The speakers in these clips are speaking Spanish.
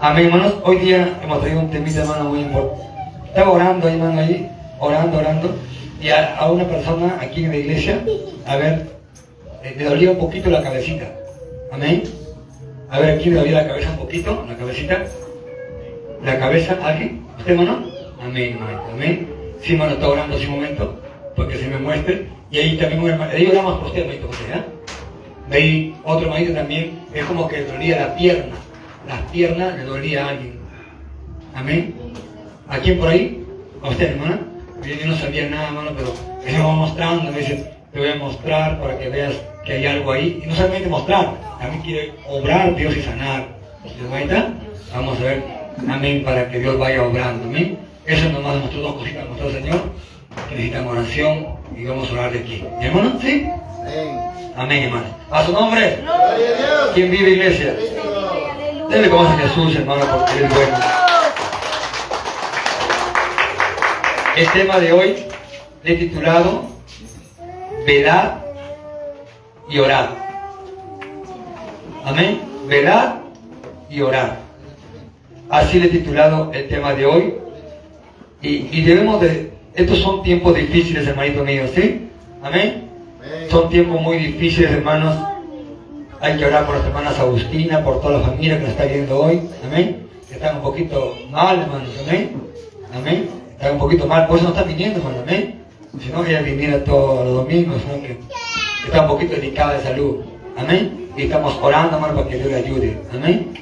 Amén, hermanos. Hoy día hemos traído un temita, hermano, muy importante. Estaba orando, hermano, ahí, orando, orando. Y a, una persona aquí en la iglesia, a ver, eh, le dolía un poquito la cabecita. Amén. A ver, aquí le dolía la cabeza un poquito, la cabecita. La cabeza, ¿alguien? ¿Usted, hermano? Amén, hermano. Amén. Sí, hermano, está orando un momento, porque se me muestre. Y ahí también un hermano, ahí oramos por usted, hermanito José, ¿eh? De ahí otro hermanito también, es como que le dolía la pierna. Las piernas le dolía a alguien. Amén. ¿A quién por ahí? ¿A usted, hermana? Yo no sabía nada, hermano, pero me va mostrando, me dice, te voy a mostrar para que veas que hay algo ahí. Y no solamente mostrar, también quiere obrar Dios y sanar. ¿Se? Vamos a ver, amén, para que Dios vaya obrando, amén. Eso nomás mostró dos cositas, mostró el Señor, que necesitan oración y vamos a orar de aquí. ¿Mi hermano? ¿Sí? Amén. Hermano. A su nombre. ¿quién vive iglesia? Denle como a Jesús, hermano, porque Él es bueno. El tema de hoy le he titulado Velad y orad. Amén. Velad y orad. Así le he titulado el tema de hoy. Y, y debemos de... Estos son tiempos difíciles, hermanito mío, ¿sí? Amén. Amén. Son tiempos muy difíciles, hermanos. Hay que orar por las hermanas Agustina, por toda la familia que nos está viendo hoy. Amén. Que están un poquito mal, hermanos. Amén. Amén. Están un poquito mal, por eso no están viniendo, hermano. Amén. Si no, ella viniera todos los domingos, sino que está un poquito delicada de salud. Amén. Y estamos orando, hermano, para que Dios le ayude. Amén.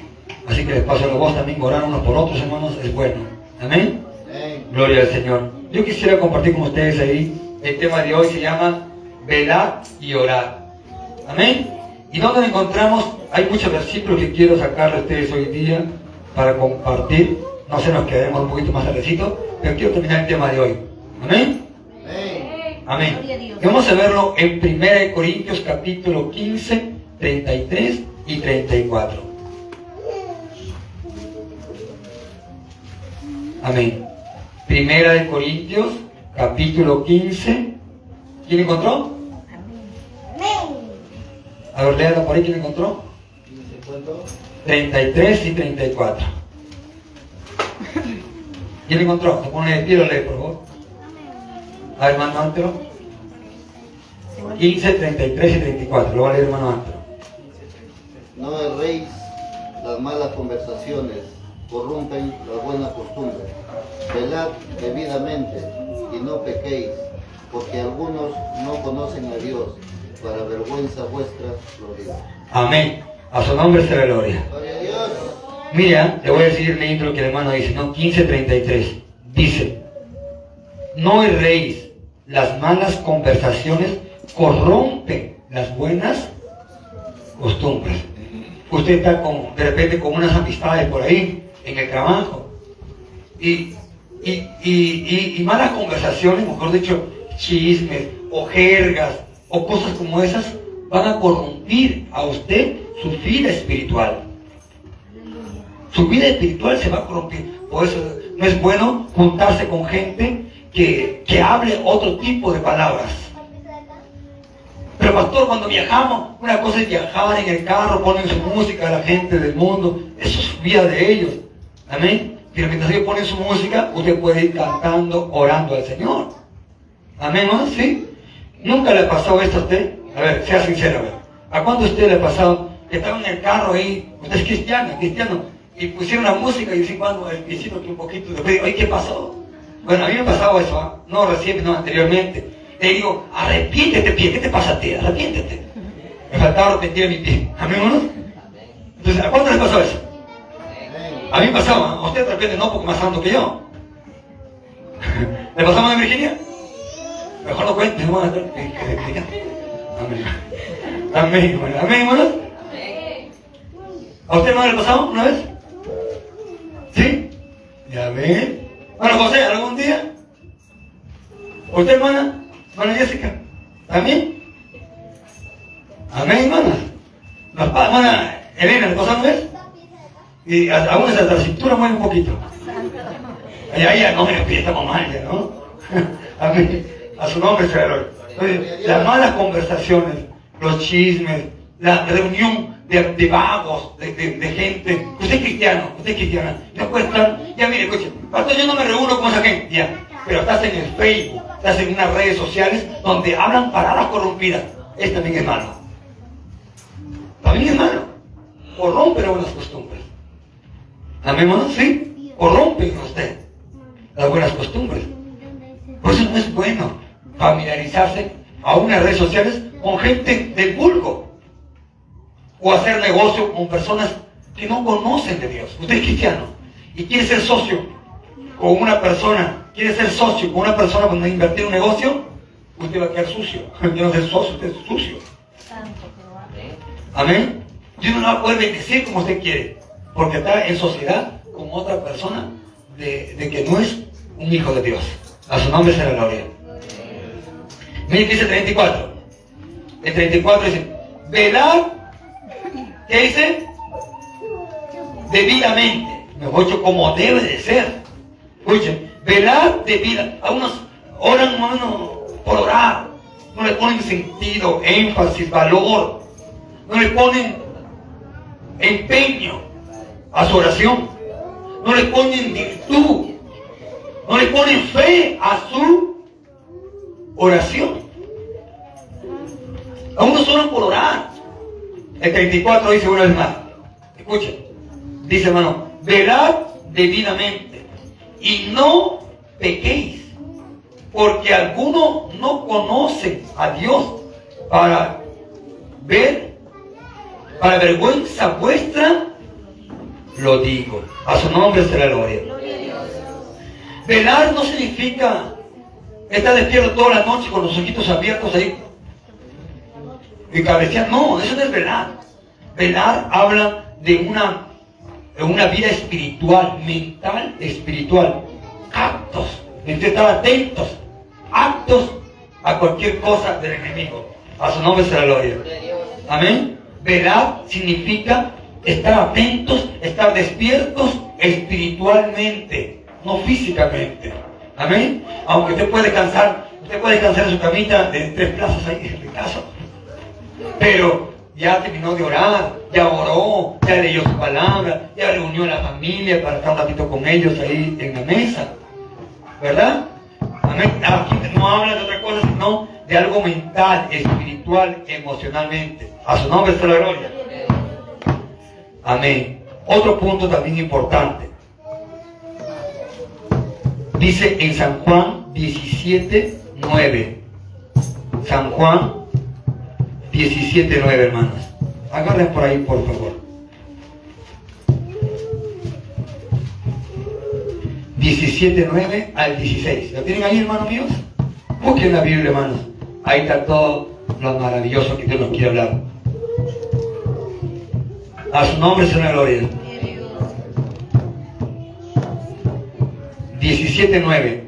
Así que les paso a vos también orar unos por otros, hermanos, es bueno. Amén. Gloria al Señor. Yo quisiera compartir con ustedes ahí, el tema de hoy se llama velar y orar. Amén. ¿Y dónde lo encontramos? Hay muchos versículos que quiero sacarle a ustedes hoy día para compartir. No sé, nos quedaremos un poquito más tardecito, pero quiero terminar el tema de hoy. Amén. Amén. Y vamos a verlo en 1 Corintios capítulo 15, 33 y 34. Amén. Primera de Corintios capítulo 15. ¿Quién encontró? A ver, léalo por ahí, ¿quién encontró? 33 y 34. ¿Quién encontró? Se pone de pie, por favor. A ver, hermano Antero. 15, 33 y 34. Lo va a leer hermano Antero. No erréis las malas conversaciones, corrompen las buenas costumbres. Velad debidamente y no pequéis, porque algunos no conocen a Dios. Para vergüenza vuestra lo digo. Amén. A su nombre se la gloria. Gloria a Dios. Mira, le voy a decir leyendo lo que el hermano dice, ¿no? 15.33. Dice, no erréis, las malas conversaciones corrompen las buenas costumbres. Usted está con, de repente con unas amistades por ahí, en el trabajo, y, y- y malas conversaciones, mejor dicho, chismes o jergas o cosas como esas, van a corrompir a usted su vida espiritual. Su vida espiritual se va a corromper. Por eso no es bueno juntarse con gente que, que hable otro tipo de palabras. Pero pastor, cuando viajamos, una cosa es viajar en el carro, ponen su música a la gente del mundo, eso es vida de ellos. Amén. Pero mientras ellos ponen su música, usted puede ir cantando, orando al Señor. Amén, ¿no? ¿Sí? ¿Nunca le ha pasado esto a usted? A ver, sea sincero, a. ¿A cuánto a usted le ha pasado que estaba en el carro ahí, usted es cristiano, cristiano, y pusieron la música y dicen cuando el pisito que un poquito de oye, ¿qué pasó? Bueno, a mí me pasaba eso, ¿ah? no recién, no anteriormente. Le digo, arrepiéntete, pie, ¿qué te pasa a ti? Arrepiéntete. Me faltaba arrepentir mi pie. ¿Amén, hermanos? Entonces, ¿a cuánto le pasó eso? A mí me pasaba, a usted de no, porque más santo que yo. ¿Le pasaba a Virginia? Mejor no cuente, hermano. Amén. Amén, hermano. Amén, hermano. ¿A usted hermano le pasaba una vez? ¿Sí? Ya ven. Bueno, José, ¿algún día? ¿Usted, hermana? Hermana Jessica? ¿También? Amén, hermana. La hermana Elena, ¿le pasó una vez? Y aún hasta la cintura mueve un poquito. Ay, ay, no me lo estamos mal ya, ¿no? Amén. A su nombre se la gloria. Entonces, Las malas conversaciones, los chismes, la reunión de, vagos, de, gente. Usted es cristiano, usted es cristiana. Puede estar, ya mire, escuche, pastor, yo no me reúno con esa gente, ya. Pero estás en el Facebook, estás en unas redes sociales donde hablan palabras corrompidas. Es también es malo. También es malo. Corrompe las buenas costumbres. Hermano, sí. Corrompen usted las buenas costumbres. Por eso no es bueno familiarizarse a unas redes sociales con gente del vulgo o hacer negocio con personas que no conocen de Dios. Usted es cristiano y quiere ser socio con una persona, quiere ser socio con una persona cuando invertir un negocio, usted va a quedar sucio. Yo no soy socio, usted es sucio. Amén. Dios no va a poder bendecir como usted quiere, porque está en sociedad con otra persona de, de que no es un hijo de Dios. A su nombre la gloria. Dice 34. El 34 dice, velar ¿Qué dice? Debidamente. Mejor dicho, como debe de ser. Escuchen, velar debida. A unos oran, hermano, por orar. No le ponen sentido, énfasis, valor. No le ponen empeño a su oración. No le ponen virtud. No le ponen fe a su oración. A unos oran por orar. El 34 dice una vez más, escuchen, dice hermano, velad debidamente y no pequéis, porque algunos no conocen a Dios para ver, para vergüenza vuestra, lo digo. A su nombre será gloria. Velar no significa estar despierto toda la noche con los ojitos abiertos ahí y cabecear. No, eso no es velar. Velar habla de una, de una vida espiritual, mental, espiritual. Actos. Entonces estar atentos. Actos a cualquier cosa del enemigo. A su nombre será gloria. Amén. Velar significa estar atentos, estar despiertos espiritualmente, no físicamente. Amén. Aunque usted puede descansar, usted puede descansar en su camita de tres plazas ahí en el caso. Pero ya terminó de orar, ya oró, ya leyó su palabra, ya reunió a la familia para estar un ratito con ellos ahí en la mesa. ¿Verdad? Aquí no habla de otra cosa, sino de algo mental, espiritual, emocionalmente. A su nombre está la gloria. Amén. Otro punto también importante. Dice en San Juan 17, 9. San Juan 17.9, hermanos. Agarren por ahí, por favor. 17.9 al 16. ¿Lo tienen ahí, hermanos míos? Busquen la Biblia, hermanos. Ahí está todo lo maravilloso que Dios nos quiere hablar. A su nombre sea la gloria. 17.9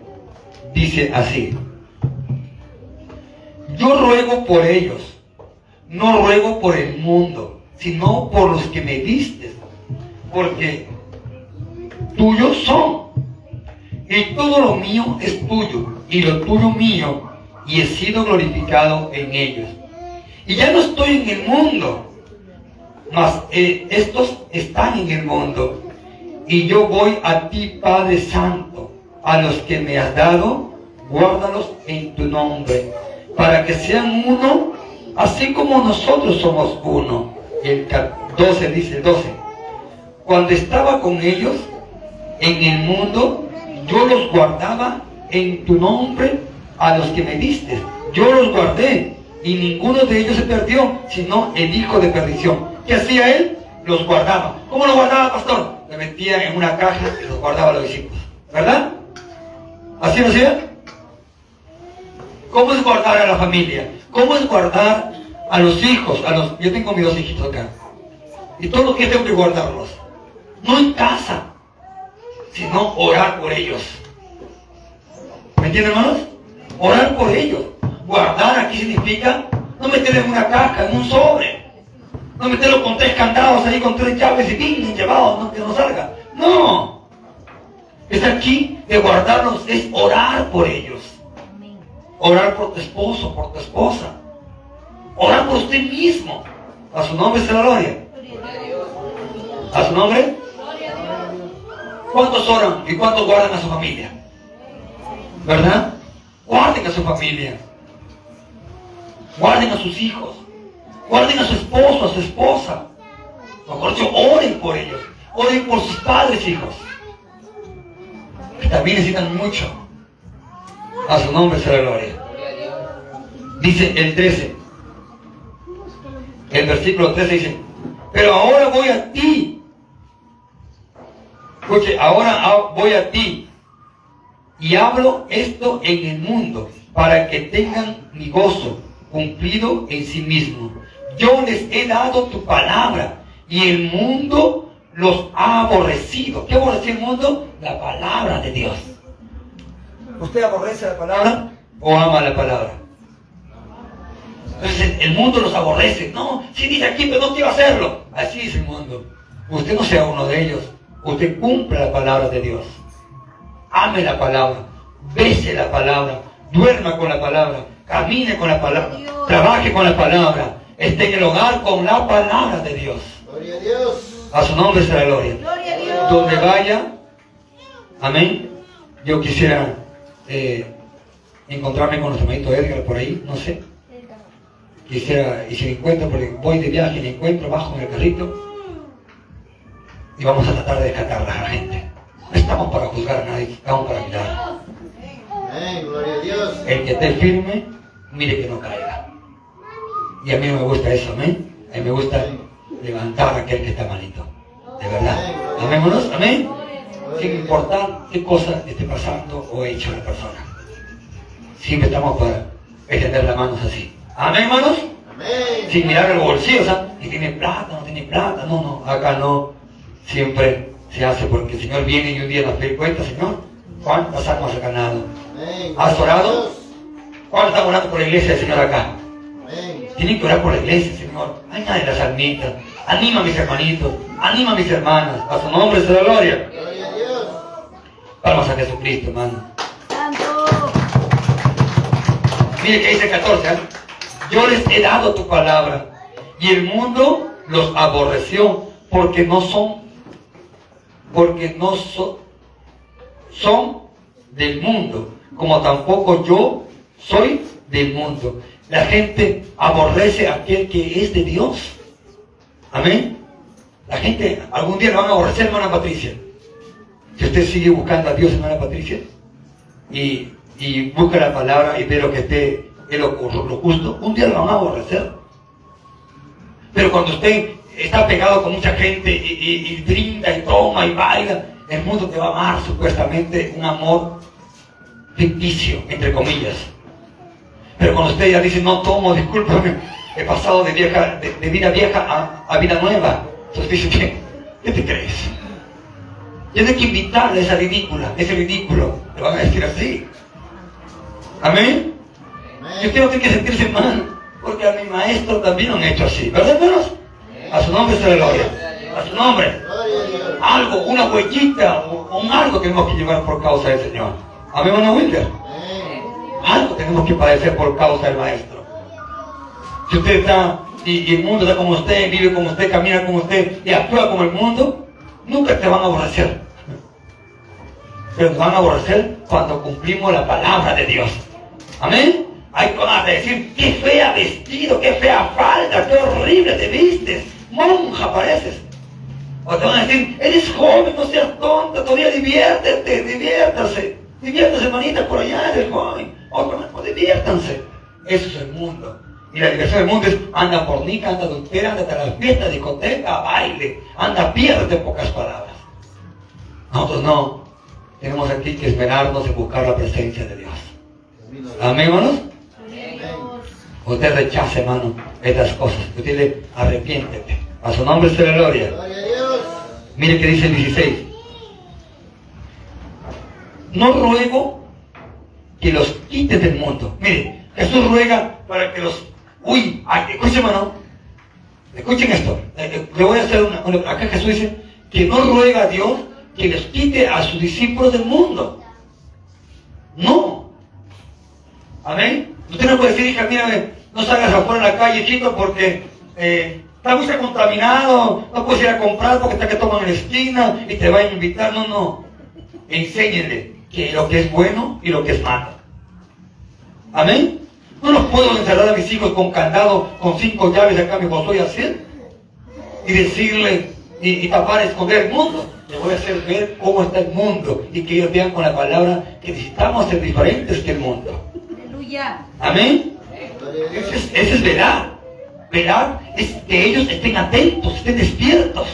dice así. Yo ruego por ellos no ruego por el mundo, sino por los que me diste, porque tuyos son. Y todo lo mío es tuyo, y lo tuyo mío, y he sido glorificado en ellos. Y ya no estoy en el mundo, mas eh, estos están en el mundo. Y yo voy a ti, Padre Santo, a los que me has dado, guárdalos en tu nombre, para que sean uno así como nosotros somos uno. El 12 dice 12. Cuando estaba con ellos en el mundo, yo los guardaba en tu nombre a los que me diste. Yo los guardé y ninguno de ellos se perdió, sino el hijo de perdición. ¿Qué hacía él? Los guardaba. ¿Cómo los guardaba, pastor? Le metía en una caja y los guardaba a los discípulos. ¿Verdad? ¿Así lo hacía? ¿Cómo es guardar a la familia? ¿Cómo es guardar a los hijos? A los, yo tengo mis dos hijitos acá. Y todos los días tengo que guardarlos. No en casa, sino orar por ellos. ¿Me entienden, hermanos? Orar por ellos. Guardar aquí significa no meterlo en una caja, en un sobre. No meterlo con tres candados ahí, con tres llaves y pin llevados, no, que no salga. No. Es aquí de guardarlos, es orar por ellos. Orar por tu esposo, por tu esposa. Orar por usted mismo. A su nombre se la gloria. ¿A su nombre? ¿Cuántos oran y cuántos guardan a su familia? ¿Verdad? Guarden a su familia. Guarden a sus hijos. Guarden a su esposo, a su esposa. Mejor dicho, oren por ellos. Oren por sus padres, hijos. Que también necesitan mucho. A su nombre la gloria. Dice el 13. El versículo 13 dice, pero ahora voy a ti. Escuche, ahora voy a ti. Y hablo esto en el mundo para que tengan mi gozo cumplido en sí mismo. Yo les he dado tu palabra y el mundo los ha aborrecido. ¿Qué aborrece el mundo? La palabra de Dios. ¿Usted aborrece la palabra o ama la palabra? Entonces el mundo los aborrece. No, si dice aquí, pero no quiero hacerlo. Así es el mundo. Usted no sea uno de ellos. Usted cumple la palabra de Dios. Ame la palabra. Bese la palabra. Duerma con la palabra. Camine con la palabra. Trabaje con la palabra. Esté en el hogar con la palabra de Dios. Gloria a Dios. A su nombre será gloria. Gloria a Dios. Donde vaya. Amén. Yo quisiera eh, encontrarme con nuestro hermanito Edgar por ahí. No sé. Quisiera, y si me encuentro, porque voy de viaje y me encuentro, bajo en el carrito. Y vamos a tratar de descartar a la gente. No estamos para juzgar a nadie, estamos para mirar. El que esté firme, mire que no caiga. Y a mí no me gusta eso, amén. A mí me gusta levantar a aquel que está malito. De verdad. Amémonos, amén. Sin importar qué cosa esté pasando o hecho la persona. Siempre estamos para extender las manos así. Amén, hermanos. Amén. Sin mirar el bolsillo, o sea, si tiene plata, no tiene plata. No, no, acá no. Siempre se hace porque el Señor viene y un día nos pide cuenta, Señor, ¿cuántas almas ha ganado? ¿Has orado? ¿Cuántos están orando por la iglesia del Señor acá? Amén. Tienen que orar por la iglesia, Señor. Añade las almitas. Anima a mis hermanitos. Anima a mis hermanas. A su nombre se la gloria. Palmas a Jesucristo, hermano. Santo. Mire que dice 14. ¿eh? Yo les he dado tu palabra. Y el mundo los aborreció porque no son, porque no so- son del mundo, como tampoco yo soy del mundo. La gente aborrece a aquel que es de Dios. Amén. La gente algún día lo van a aborrecer, hermana Patricia. Si usted sigue buscando a Dios, hermana Patricia, y, busca la palabra y ve lo que esté, es lo, lo justo, un día lo van a aborrecer. Pero cuando usted está pegado con mucha gente y, brinda y toma y baila, el mundo te va a amar supuestamente un amor ficticio, entre comillas. Pero cuando usted ya dice, no tomo, discúlpame, he pasado de, vieja, de, de vida vieja a, a vida nueva. Entonces dice, ¿qué? ¿Qué te crees? Tiene que invitarle a esa ridícula, ese ridículo. Le van a decir así. Amén. Y usted no tiene que sentirse mal, porque a mi maestro también lo han hecho así. ¿Verdad, hermanos? A su nombre se le gloria. A su nombre. Algo, una huellita un algo tenemos que llevar por causa del Señor. Amén, hermano Wilder. Algo tenemos que padecer por causa del maestro. Si usted está y, y el mundo está como usted, vive como usted, camina como usted y actúa como el mundo, nunca te van a aborrecer. Pero te van a aborrecer cuando cumplimos la palabra de Dios. Amén. Hay van a decir, qué fea vestido, qué fea falda, qué horrible te vistes. Monja pareces. O te van a decir, eres joven, no seas tonta, todavía diviértete, diviértase. Diviértase, hermanita, por allá, eres joven. Otro, no, diviértanse. Eso es el mundo. Y la diversión del mundo es, anda fornica, anda adultera, anda a la fiesta, discoteca, baile. Anda, piérdete en pocas palabras. Nosotros no. Tenemos aquí que esmerarnos en buscar la presencia de Dios. Amén, hermanos. Usted rechace, hermano, estas cosas. Usted le arrepiéntete. A su nombre se la gloria. Gloria a Dios. Mire que dice el 16. No ruego que los quites del mundo. Mire, Jesús ruega para que los... Uy, ay, escuchen hermano. Escuchen esto. Eh, eh, Le voy a hacer una, una- Acá Jesús dice que no ruega a Dios que les quite a sus discípulos del mundo. No. Amén. Usted no puede decir, hija, mira, no salgas afuera en la calle, chico, porque eh, muy contaminado, no puedes ir a comprar porque está que toman en esquina y te van a invitar. No, no. Enséñenle que lo que es bueno y lo que es malo. Amén. No los puedo encerrar a mis hijos con candado, con cinco llaves acá me voy a hacer y decirle y, y tapar, esconder el mundo. Les voy a hacer ver cómo está el mundo y que ellos vean con la palabra que necesitamos ser diferentes que el mundo. Aleluya. Amén. Ese es, ese es velar. Velar es que ellos estén atentos, estén despiertos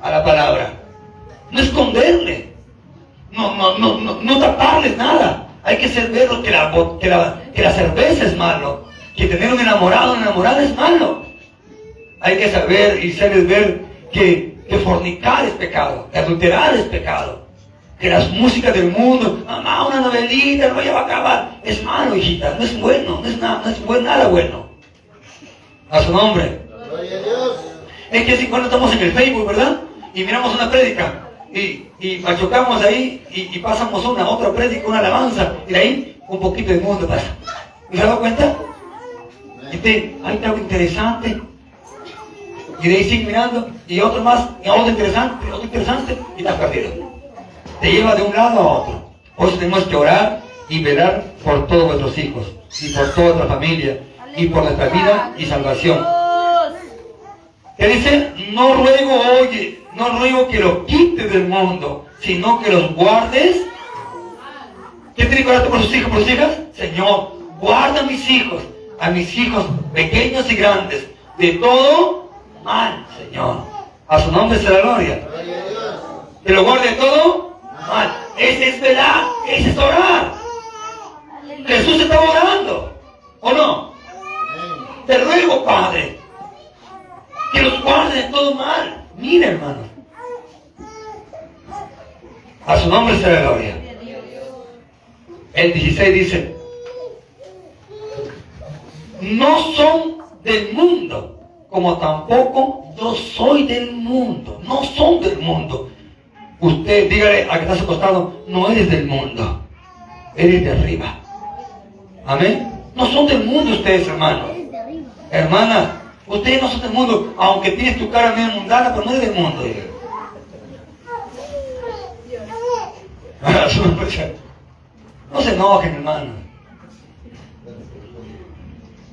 a la palabra. No esconderle. No, no, no, no, no taparles nada. Hay que hacer ver que la, que, la, que la cerveza es malo. Que tener un enamorado o enamorada es malo. Hay que saber y saber ver que, que fornicar es pecado, que adulterar es pecado, que las músicas del mundo, mamá, una novelita, no ya va a acabar, es malo, hijita, no es bueno, no es nada, no es buen, nada bueno. A su nombre. Es que si cuando estamos en el Facebook, ¿verdad? Y miramos una prédica y, y machucamos ahí y, y pasamos una otra prédica, una alabanza, y de ahí un poquito de mundo pasa. ¿Y se da cuenta? Y te, ahí está algo interesante. Y de ahí sigue mirando, y otro más, y otro interesante, otro interesante, y estás perdido. Te lleva de un lado a otro. Por eso tenemos que orar y velar por todos nuestros hijos, y por toda nuestra familia, y por nuestra vida y salvación. Que dice, no ruego, oye, no ruego que los quites del mundo, sino que los guardes. ¿Qué tiene que orar por sus hijos, por sus hijas? Señor, guarda a mis hijos, a mis hijos pequeños y grandes, de todo mal, Señor. A su nombre la gloria. Que lo guarde de todo mal. Ese es velar, ese es orar. Jesús estaba orando, ¿o no? Te ruego, Padre, que los guarde de todo mal. Mira, hermano. A su nombre sea la gloria. El 16 dice, no son del mundo, como tampoco yo soy del mundo. No son del mundo. Usted, dígale a que está a su costado, no eres del mundo, eres de arriba. Amén. No son del mundo ustedes, hermanos. Hermana, ustedes no son del mundo, aunque tienes tu cara medio mundana, pero no eres del mundo. No se enojen, hermano.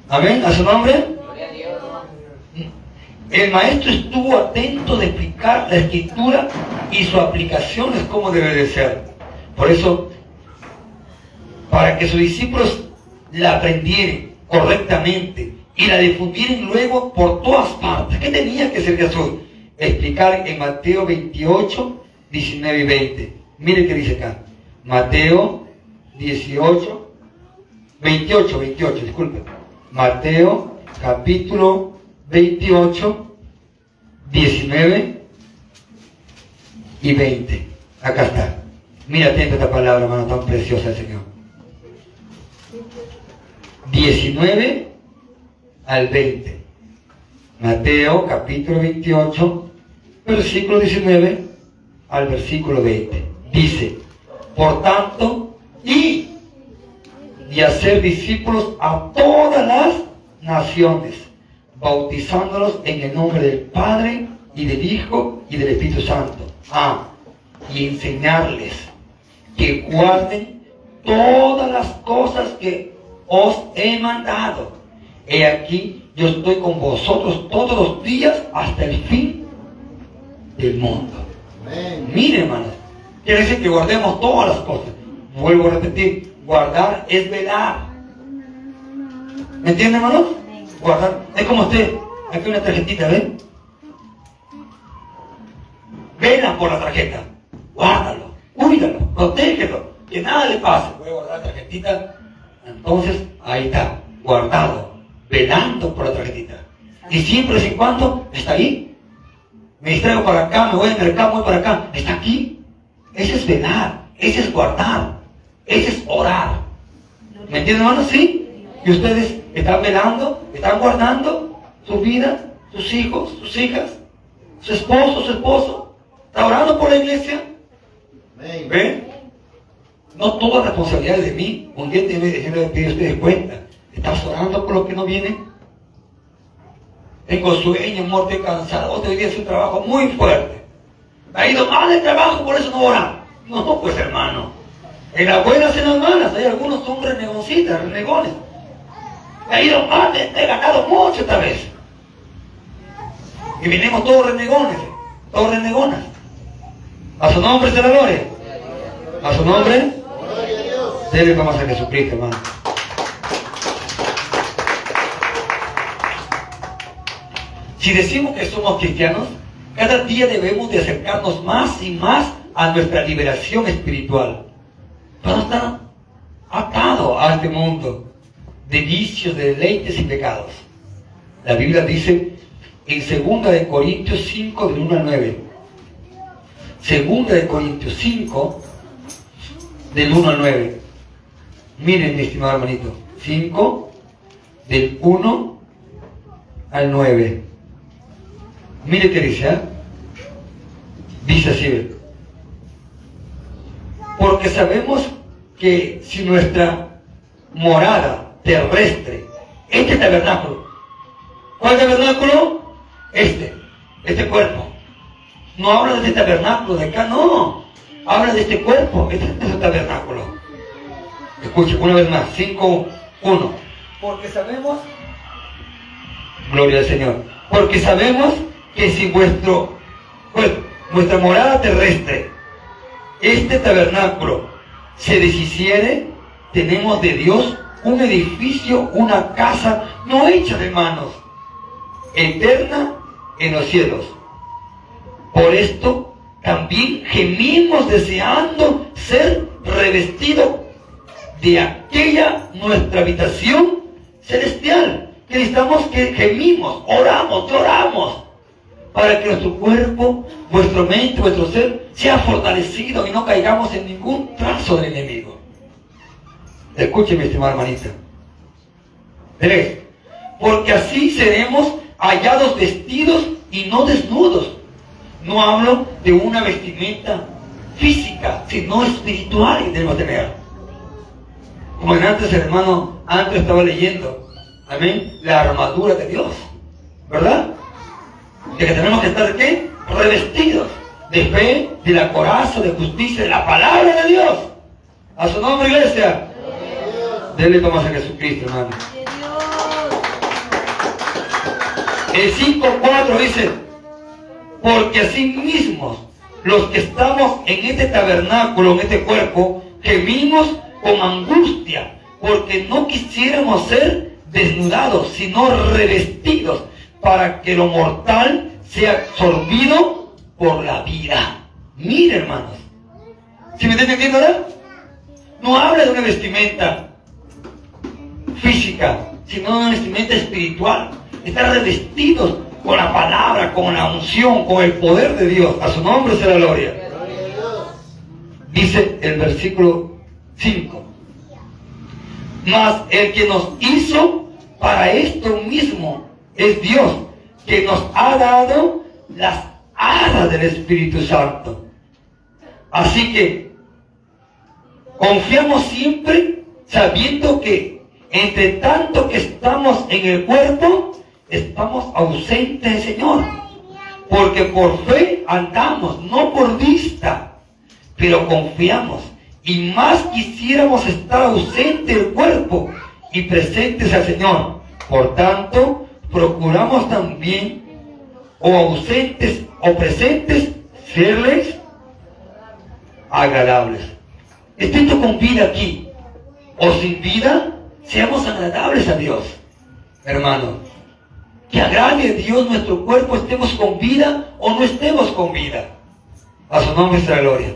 Amén. A su nombre. El maestro estuvo atento de explicar la escritura y su aplicación es como debe de ser. Por eso, para que sus discípulos la aprendieran correctamente y la difundieran luego por todas partes. ¿Qué tenía que hacer Jesús? Explicar en Mateo 28, 19 y 20. Mire qué dice acá. Mateo 18, 28, 28, disculpe. Mateo capítulo 28, 19 y 20. Acá está. Mira atento esta palabra, hermano, tan preciosa del Señor. 19 al 20. Mateo capítulo 28, versículo 19 al versículo 20. Dice, por tanto, y y hacer discípulos a todas las naciones, bautizándolos en el nombre del Padre y del Hijo y del Espíritu Santo. Ah, y enseñarles que guarden todas las cosas que os he mandado. He aquí, yo estoy con vosotros todos los días hasta el fin del mundo. Amén. Mire, hermanos, quiere decir que guardemos todas las cosas. Vuelvo a repetir, guardar es velar. ¿Me entiende, hermano? Guardar. Es como usted, aquí una tarjetita, ¿ven? Vela por la tarjeta. Guárdalo, cuídalo, protégelo, que nada le pase. Voy a guardar la tarjetita. Entonces, ahí está, guardado, velando por la tarjetita. Y siempre, sin cuando, está ahí. Me distraigo para acá, me voy al mercado, voy para acá. Está aquí. Ese es velar, ese es guardar, ese es orar. ¿Me entienden, hermano? Sí. Y ustedes están velando, están guardando su vida, sus hijos, sus hijas, su esposo, su esposo. Está orando por la iglesia. ¿Ven? No toda responsabilidad es de mí. Un día debe de pedir ustedes cuenta. ¿Estás orando por lo que no viene? tengo sueño, muerte, cansado. Otro día es un trabajo muy fuerte. Ha ido mal el trabajo, por eso no oran. No, pues hermano. En las buenas y en las malas, hay algunos son renegoncitas, renegones. Ha ido mal, he ganado mucho esta vez. Y vinimos todos renegones, todos renegonas. A su nombre se la gloria. A su nombre. Dele vamos a Jesucristo, hermano. Si decimos que somos cristianos, cada día debemos de acercarnos más y más a nuestra liberación espiritual. Para estar atado a este mundo de vicios, de deleites y pecados. La Biblia dice en 2 de Corintios 5 del 1 al 9. 2 de Corintios 5 del 1 al 9. Miren, mi estimado hermanito. 5 del 1 al 9. Mire qué dice, ¿eh? Dice así, porque sabemos que si nuestra morada terrestre, este tabernáculo, ¿cuál tabernáculo? Este, este cuerpo. No habla de este tabernáculo de acá, no. Habla de este cuerpo, este es el tabernáculo. Escuche una vez más, 5, 1. Porque sabemos, gloria al Señor, porque sabemos que si vuestro, pues, vuestra morada terrestre, este tabernáculo, se deshiciere, tenemos de Dios un edificio, una casa no hecha de manos, eterna en los cielos. Por esto también gemimos deseando ser revestidos de aquella nuestra habitación celestial. Que necesitamos que gemimos, oramos, lloramos para que nuestro cuerpo, vuestro mente, vuestro ser sea fortalecido y no caigamos en ningún trazo del enemigo. Escuche, mi estimada hermanita. Tres. Porque así seremos hallados vestidos y no desnudos. No hablo de una vestimenta física, sino espiritual debemos tener. Como antes el hermano antes estaba leyendo, amén, la armadura de Dios, ¿verdad? de que tenemos que estar ¿qué? revestidos de fe, de la coraza, de justicia, de la palabra de Dios. A su nombre, iglesia. Dele tomas a Jesucristo, hermano. El 5.4 dice, porque así mismos los que estamos en este tabernáculo, en este cuerpo, gemimos con angustia, porque no quisiéramos ser desnudados, sino revestidos para que lo mortal sea absorbido por la vida. Mire, hermanos. ¿Si me está entendiendo ahora? No habla de una vestimenta física, sino una vestimenta espiritual. Estar revestidos con la palabra, con la unción, con el poder de Dios. A su nombre la gloria. Dice el versículo 5. Mas el que nos hizo para esto mismo es Dios que nos ha dado las alas del Espíritu Santo. Así que confiamos siempre sabiendo que entre tanto que estamos en el cuerpo, estamos ausentes del Señor. Porque por fe andamos, no por vista, pero confiamos. Y más quisiéramos estar ausentes del cuerpo y presentes al Señor. Por tanto, procuramos también, o ausentes o presentes, serles agradables. Estando con vida aquí o sin vida, seamos agradables a Dios, hermano. Que agrade a Dios nuestro cuerpo, estemos con vida o no estemos con vida. A su nombre la gloria.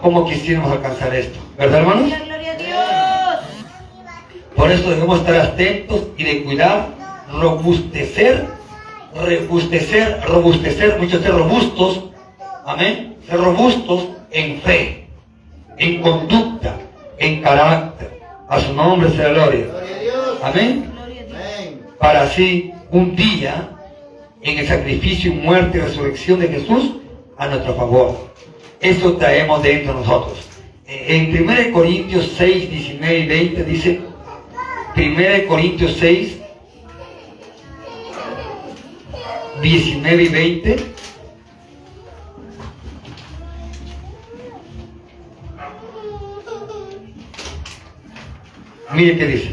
Como quisiéramos alcanzar esto? ¿Verdad, hermanos? Por eso debemos estar atentos y de cuidar robustecer, robustecer, robustecer, muchos ser robustos, amén, ser robustos en fe, en conducta, en carácter. A su nombre sea gloria. Amén. Para así un día, en el sacrificio, muerte y resurrección de Jesús, a nuestro favor. Eso traemos dentro de nosotros. En 1 Corintios 6, 19 y 20 dice, 1 Corintios 6, 19 y 20. Mire qué dice.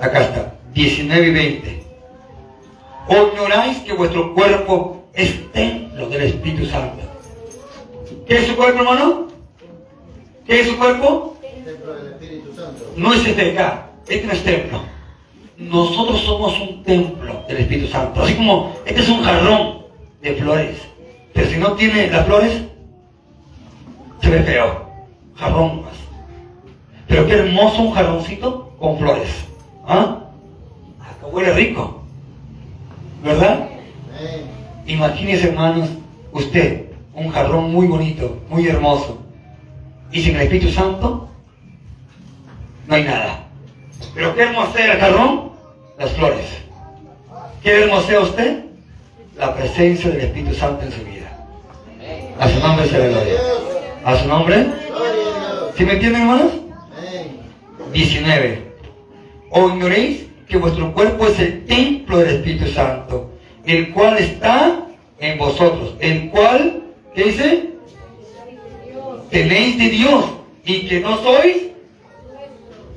Acá está, 19 y 20. ¿O ignoráis que vuestro cuerpo es templo del Espíritu Santo? ¿Qué es su cuerpo, hermano? ¿Qué es su cuerpo? Templo del Espíritu Santo. No es este de acá, este no es templo. Nosotros somos un templo del Espíritu Santo. Así como este es un jarrón de flores. Pero si no tiene las flores, se ve feo. Jarrón más. Pero qué hermoso un jarroncito con flores. ¿Ah? Huele rico. ¿Verdad? Amén. Imagínese, hermanos, usted, un jarrón muy bonito, muy hermoso. Y sin el Espíritu Santo, no hay nada. Pero qué hermosea el jarrón, las flores. ¿Qué hermosea usted? La presencia del Espíritu Santo en su vida. A su nombre se le gloria. A su nombre. ¿Sí me entienden, hermanos? Amén. 19. ¿O ignoréis que vuestro cuerpo es el templo del Espíritu Santo, el cual está en vosotros, el cual, ¿qué dice? Tenéis de Dios y que no sois,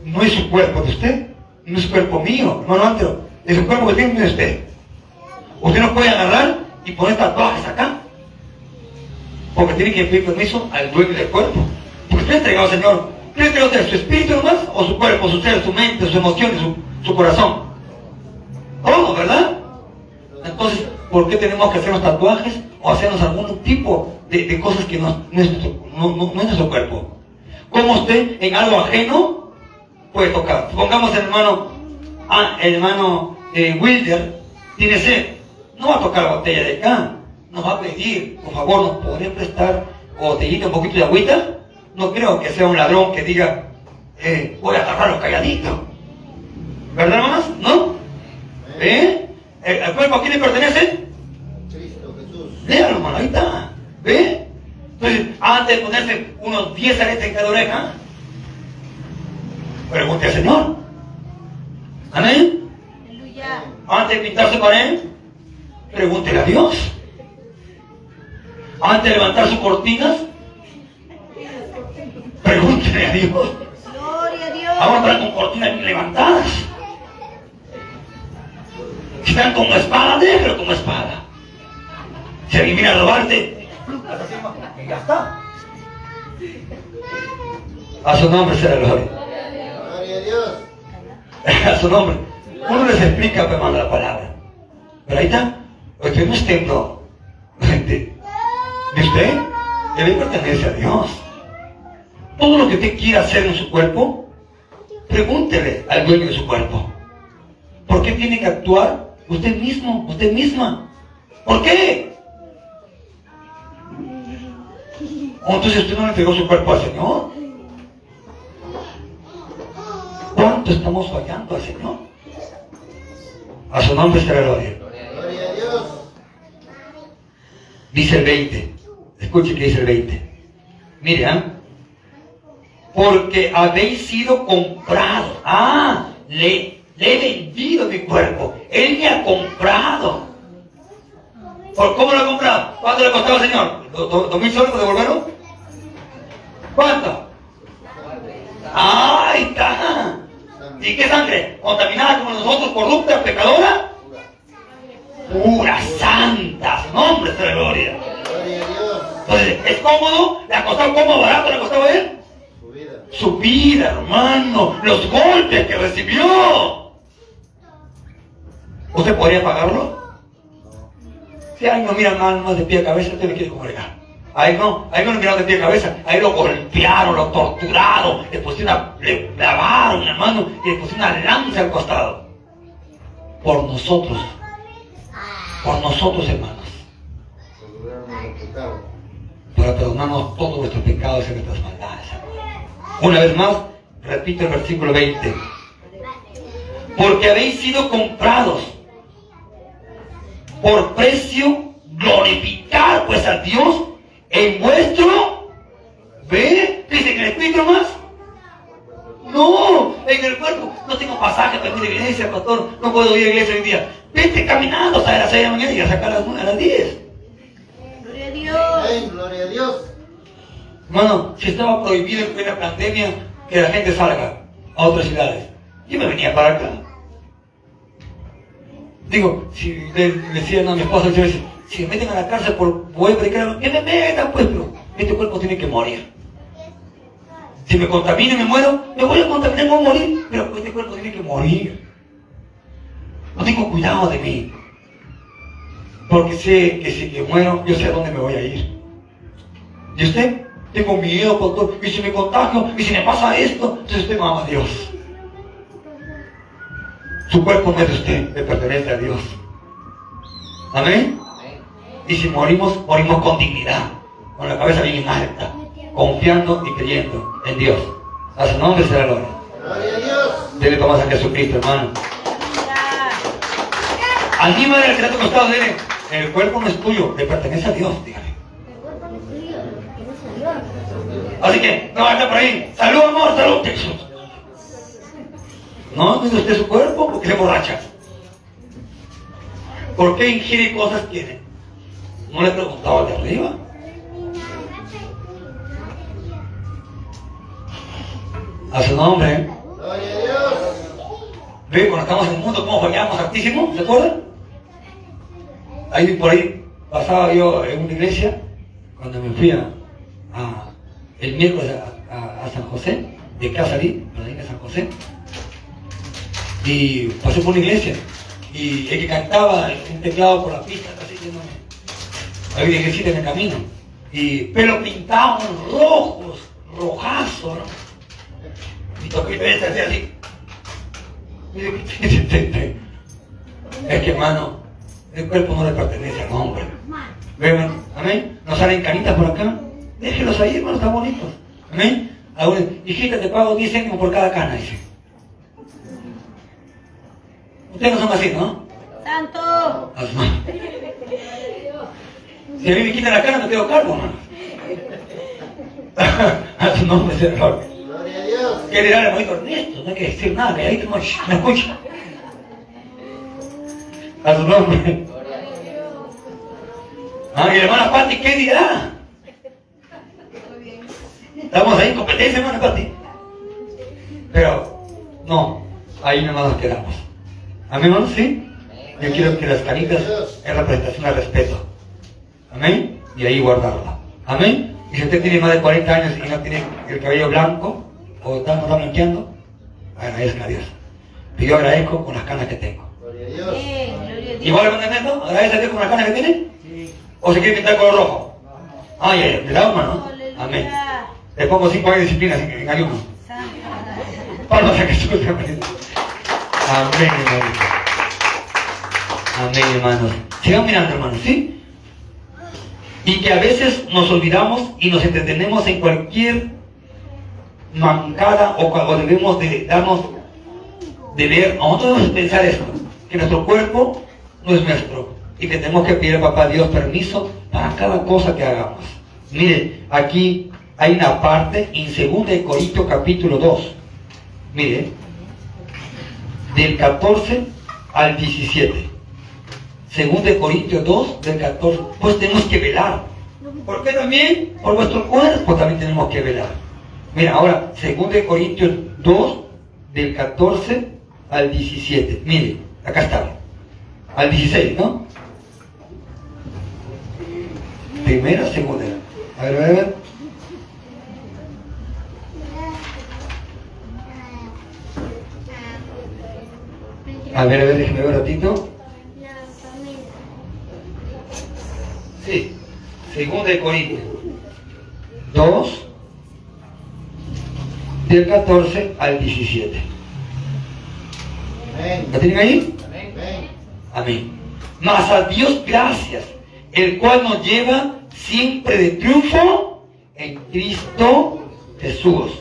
no es su cuerpo de usted, no es su cuerpo mío, hermano Antero, es el cuerpo que tiene de usted. Usted no puede agarrar y poner tatuajes acá, porque tiene que pedir permiso al dueño del cuerpo. Porque usted ha entregado, Señor, ¿qué le entregó usted? ¿Su espíritu nomás? ¿O su cuerpo, su ser, su mente, sus emociones, su, corazón? Todo, ¿verdad? Entonces, ¿por qué tenemos que hacernos tatuajes o hacernos algún tipo de, de cosas que no, no es nuestro, no- no- no es nuestro cuerpo? ¿Cómo usted en algo ajeno puede tocar? Supongamos el hermano, ah, hermano eh, Wilder tiene sed, no va a tocar la botella de acá, nos va a pedir, por favor, ¿nos podría prestar botellita, un poquito de agüita? No creo que sea un ladrón que diga, eh, voy a agarrarlo calladito. ¿Verdad, hermanos? ¿No? ¿Eh? ¿El, el cuerpo a quién le pertenece? Cristo Jesús. Léalo, hermano, ahí está. ¿Ve? Entonces, antes de ponerse unos 10 aretes en cada oreja, pregunte al Señor. Amén. Aleluya. Antes de pintarse pared, pregúntele a Dios. Antes de levantar sus cortinas, pregúntele a Dios. Gloria a Dios. Vamos a entrar con cortinas levantadas. Están como espada, déjalo como espada. Si alguien viene a robarte, y ya está. A su nombre será gloria. Gloria a Dios. A su nombre. Uno les explica, me manda la palabra. Pero ahí está. Usted no es templo. Gente. ¿De usted? Debe pertenece a Dios. Todo lo que usted quiera hacer en su cuerpo, pregúntele al dueño de su cuerpo. ¿Por qué tiene que actuar usted mismo, usted misma? ¿Por qué? ¿O entonces usted no le entregó su cuerpo al Señor? ¿Cuánto estamos fallando al Señor? A su nombre será gloria. Gloria a Dios. Dice el 20. Escuche que dice el 20. Mire, ¿ah? Porque habéis sido comprados. Ah, le, le he vendido mi cuerpo. Él me ha comprado. ¿Por cómo lo ha comprado? ¿Cuánto le costaba, señor? ¿Do- do- ¿Dos mil soles para devolverlo? ¿Cuánto? ¡Ahí está! ¿Y qué sangre? ¿Contaminada como nosotros, corrupta, pecadora? Pura santa, nombre la gloria. Entonces, ¿es cómodo? ¿Le ha costado cómodo, barato le ha costado a él? Su vida. Hermano, los golpes que recibió. ¿Usted podría pagarlo? Si ahí no miran mal más de pie a cabeza, usted le quiere congregar. Ahí no, ahí no le miraron de pie a cabeza, ahí lo golpearon, lo torturaron, le pusieron le clavaron, hermano, y le pusieron una lanza al costado. Por nosotros, por nosotros, hermanos, para perdonarnos todos nuestros pecados y nuestras maldades. Una vez más, repito el versículo 20. Porque habéis sido comprados por precio, glorificar pues a Dios en vuestro, ¿ve? Dice que el espíritu más. No, en el cuerpo. No tengo pasaje para ir a la iglesia, pastor. No puedo ir a la iglesia hoy día. Vete caminando hasta las 6 de la mañana y a sacar a las, 9, a las 10. Gloria a Dios. Gloria a Dios. Hermano, si estaba prohibido en plena pandemia que la gente salga a otras ciudades, yo me venía para acá. Digo, si le, decían a mi esposa, si me meten a la cárcel por a predicar, que me metan pues, pero este cuerpo tiene que morir. Si me contamino y me muero, me voy a contaminar y voy a morir, pero este cuerpo tiene que morir. No tengo cuidado de mí. Porque sé que si me muero, yo sé a dónde me voy a ir. ¿Y usted? Tengo miedo, pastor. Y si me contagio, y si me pasa esto, entonces usted no ama a Dios. Su cuerpo no es de usted, le pertenece a Dios. Amén. Y si morimos, morimos con dignidad, con la cabeza bien alta, confiando y creyendo en Dios. A su nombre será gloria. Gloria a Dios. Dele tomas a Jesucristo, hermano. Anímale al que está a tu costado, dile, el cuerpo no es tuyo, le pertenece a Dios, dígale. Así que, no anda por ahí, salud amor, salud. No, no es usted su cuerpo porque se borracha. ¿Por qué ingiere cosas que no le al de arriba? A su nombre. Gloria a Dios. Ve, cuando estamos en el mundo, cómo fallamos hartísimo, ¿se acuerdan? Ahí por ahí pasaba yo en una iglesia, cuando me fui a- el miércoles a, a- a San José, de acá salí, para ir a San José, y pasé por una iglesia, y el que cantaba un teclado por la pista, así que no había una iglesita en el camino, y pelo pintado, rojos, rojazo, ¿no? Y toqué esta así, así. Es que hermano, el cuerpo no le pertenece al hombre. ¿Ven? Amén. No salen canitas por acá. Déjelos ahí, hermano, están bonitos. Amén. Ahora, hijita, te pago 10 céntimos por cada cana, dice. Ustedes no son así, ¿no? Santo. A su madre. Si a mí me quitan la cana, me quedo cargo, hermano. A su nombre sea gloria. Gloria a Dios. ¿Qué le da al hermanito Ernesto? No hay que decir nada, ahí te no escucha. A su nombre. Ah, y la hermana Pati, ¿qué dirá? Estamos ahí en competencia, hermana Pati. Pero, no, ahí nada nos quedamos. Amén, hermano, sí. Yo quiero que las canitas es representación de respeto. Amén. Y ahí guardarla. Amén. Y si usted tiene más de 40 años y no tiene el cabello blanco, o está, no está blanqueando, agradezca a Dios. Y yo agradezco con las canas que tengo. Gloria a Dios. ¿Igual hermano Ernesto? ¿Agradece a Dios con las canas que tiene? ¿O se quiere pintar color rojo? Ay, ay, ¿le da hermano? Amén. Le pongo 5 años de disciplina en, ayuno. Palmas a Jesús. Amén, hermano. Amén, hermanos. Sigan mirando, hermanos, ¿sí? Y que a veces nos olvidamos y nos entretenemos en cualquier mancada o cuando debemos de darnos de ver. Nosotros debemos pensar esto, que nuestro cuerpo no es nuestro y que tenemos que pedir a papá Dios permiso para cada cosa que hagamos. Mire, aquí hay una parte en 2 de Corintios capítulo 2. Mire, del 14 al 17. Según de Corintios 2, del 14. Pues tenemos que velar. ¿Por qué también? Por vuestro cuerpo también tenemos que velar. Mira, ahora, según de Corintios 2, del 14 al 17. Mire, acá está. Al 16, ¿no? Primera, segunda. A ver, a ver, a ver. A ver, a ver, déjeme ver un ratito. Sí, segunda de Corintios 2, del 14 al 17. Amén. ¿La tienen ahí? Amén. Amén. Mas a Dios gracias, el cual nos lleva siempre de triunfo en Cristo Jesús.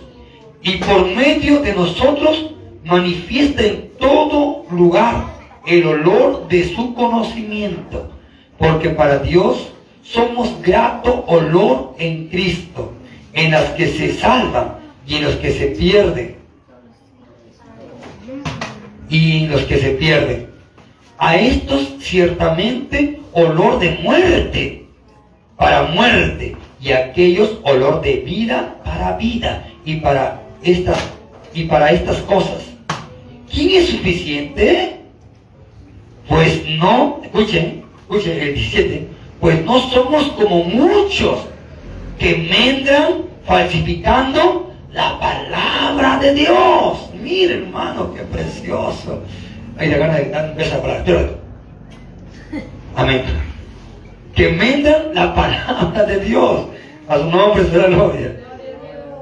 Y por medio de nosotros manifiesta en todo lugar el olor de su conocimiento. Porque para Dios somos grato olor en Cristo, en las que se salvan y en los que se pierden. Y en los que se pierden. a estos ciertamente olor de muerte para muerte y a aquellos olor de vida para vida y para estas y para estas cosas. ¿Quién es suficiente? Pues no, escuchen, escuchen el 17, pues no somos como muchos que mendran falsificando la palabra de Dios. Mira, hermano, qué precioso. Hay la gana de dar un beso para. Amén. Que mendran la palabra de Dios. A su nombre será gloria.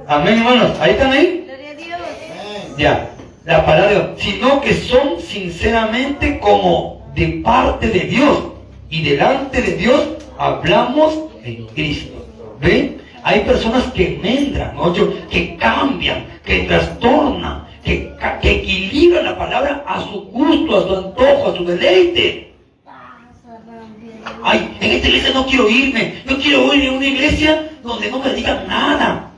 Amén, hermanos. ¿Ahí están ahí? Gloria a Dios. Ya, la palabra sino que son sinceramente como de parte de Dios y delante de Dios hablamos en Cristo. ¿Ven? Hay personas que mendran, ¿no? Que cambian, que trastornan, que, que equilibran la palabra a su gusto, a su antojo, a su deleite. Ay, en esta iglesia no quiero irme. Yo quiero ir en una iglesia donde no me digan nada.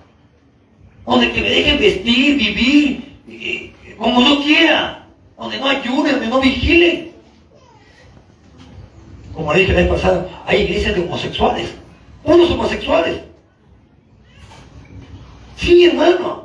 Donde que me dejen vestir, vivir, eh, como yo quiera. Donde no ayude, donde no vigile. Como dije la vez pasada, hay iglesias de homosexuales. Unos homosexuales. Sí, hermano.